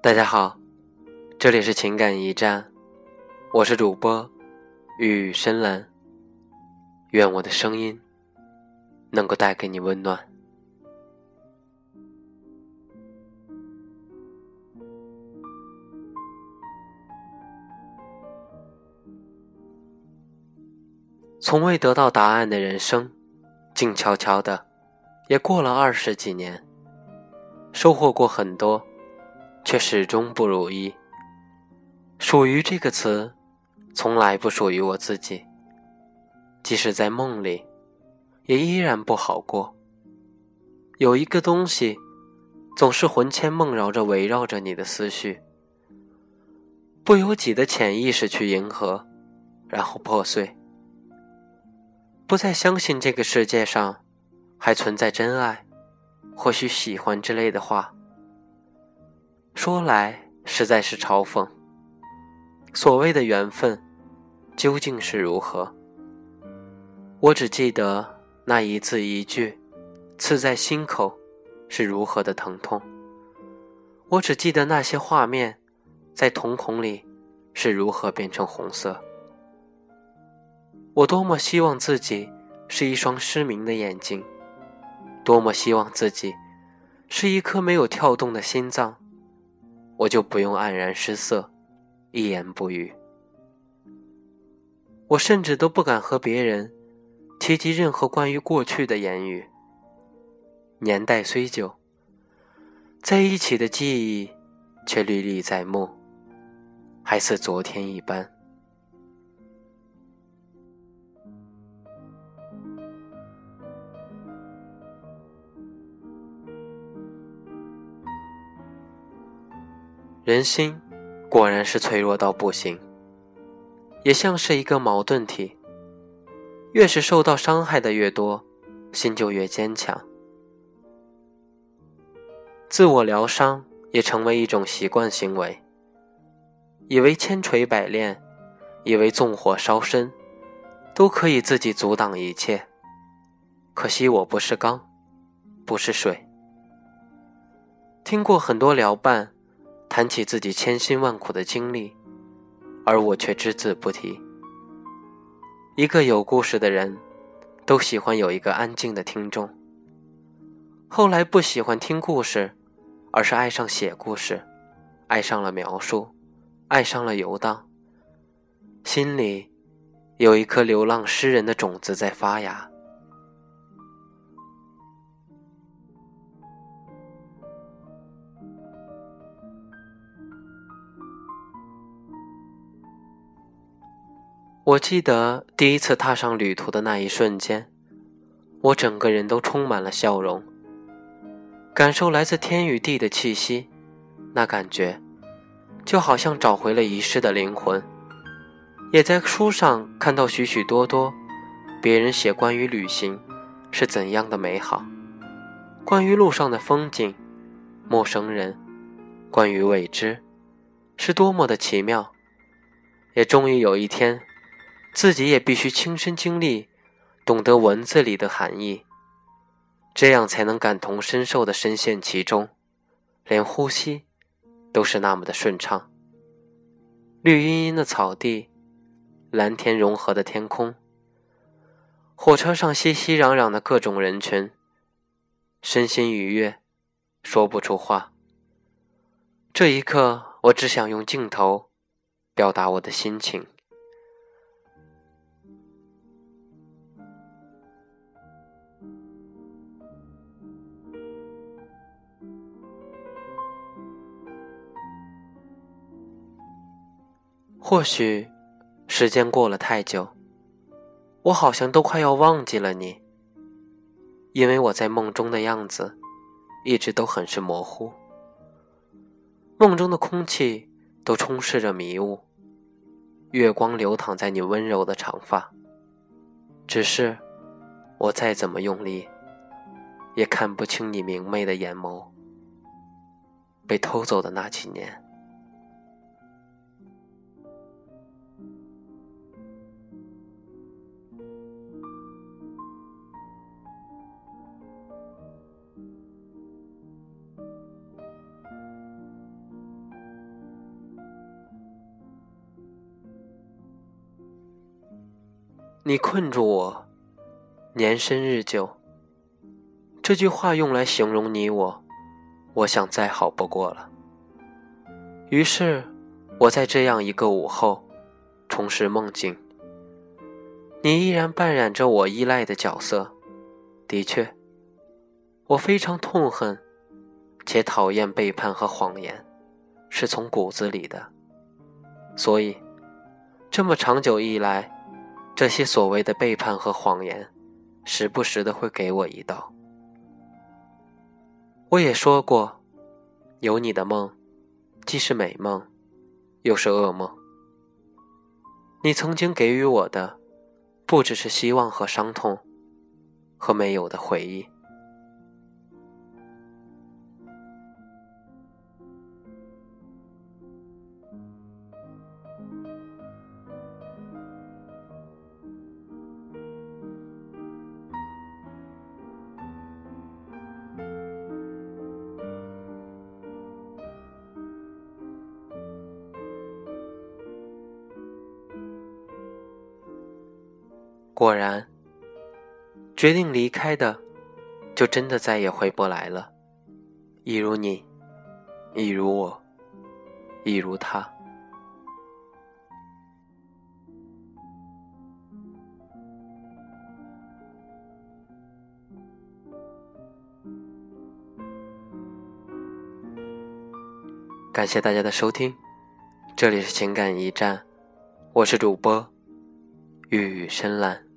大家好，这里是情感驿站，我是主播雨深蓝。愿我的声音能够带给你温暖。从未得到答案的人生，静悄悄的，也过了二十几年，收获过很多。却始终不如意。属于这个词，从来不属于我自己。即使在梦里，也依然不好过。有一个东西，总是魂牵梦绕着围绕着你的思绪，不由己的潜意识去迎合，然后破碎。不再相信这个世界上还存在真爱，或许喜欢之类的话。说来实在是嘲讽。所谓的缘分，究竟是如何？我只记得那一字一句，刺在心口，是如何的疼痛。我只记得那些画面，在瞳孔里是如何变成红色。我多么希望自己是一双失明的眼睛，多么希望自己是一颗没有跳动的心脏。我就不用黯然失色，一言不语。我甚至都不敢和别人提及任何关于过去的言语。年代虽久，在一起的记忆却历历在目，还似昨天一般。人心果然是脆弱到不行，也像是一个矛盾体。越是受到伤害的越多，心就越坚强。自我疗伤也成为一种习惯行为，以为千锤百炼，以为纵火烧身，都可以自己阻挡一切。可惜我不是钢，不是水。听过很多疗伴。谈起自己千辛万苦的经历，而我却只字不提。一个有故事的人，都喜欢有一个安静的听众。后来不喜欢听故事，而是爱上写故事，爱上了描述，爱上了游荡。心里有一颗流浪诗人的种子在发芽。我记得第一次踏上旅途的那一瞬间，我整个人都充满了笑容，感受来自天与地的气息，那感觉就好像找回了遗失的灵魂。也在书上看到许许多多别人写关于旅行是怎样的美好，关于路上的风景、陌生人，关于未知是多么的奇妙。也终于有一天。自己也必须亲身经历，懂得文字里的含义，这样才能感同身受的深陷其中，连呼吸都是那么的顺畅。绿茵茵的草地，蓝天融合的天空，火车上熙熙攘攘的各种人群，身心愉悦，说不出话。这一刻，我只想用镜头表达我的心情。或许，时间过了太久，我好像都快要忘记了你。因为我在梦中的样子，一直都很是模糊。梦中的空气都充斥着迷雾，月光流淌在你温柔的长发。只是，我再怎么用力，也看不清你明媚的眼眸。被偷走的那几年。你困住我，年深日久。这句话用来形容你我，我想再好不过了。于是，我在这样一个午后，重拾梦境。你依然扮演着我依赖的角色。的确，我非常痛恨且讨厌背叛和谎言，是从骨子里的。所以，这么长久以来。这些所谓的背叛和谎言，时不时的会给我一刀。我也说过，有你的梦，既是美梦，又是噩梦。你曾经给予我的，不只是希望和伤痛，和没有的回忆。果然，决定离开的，就真的再也回不来了。一如你，一如我，一如他。感谢大家的收听，这里是情感驿站，我是主播玉宇深蓝。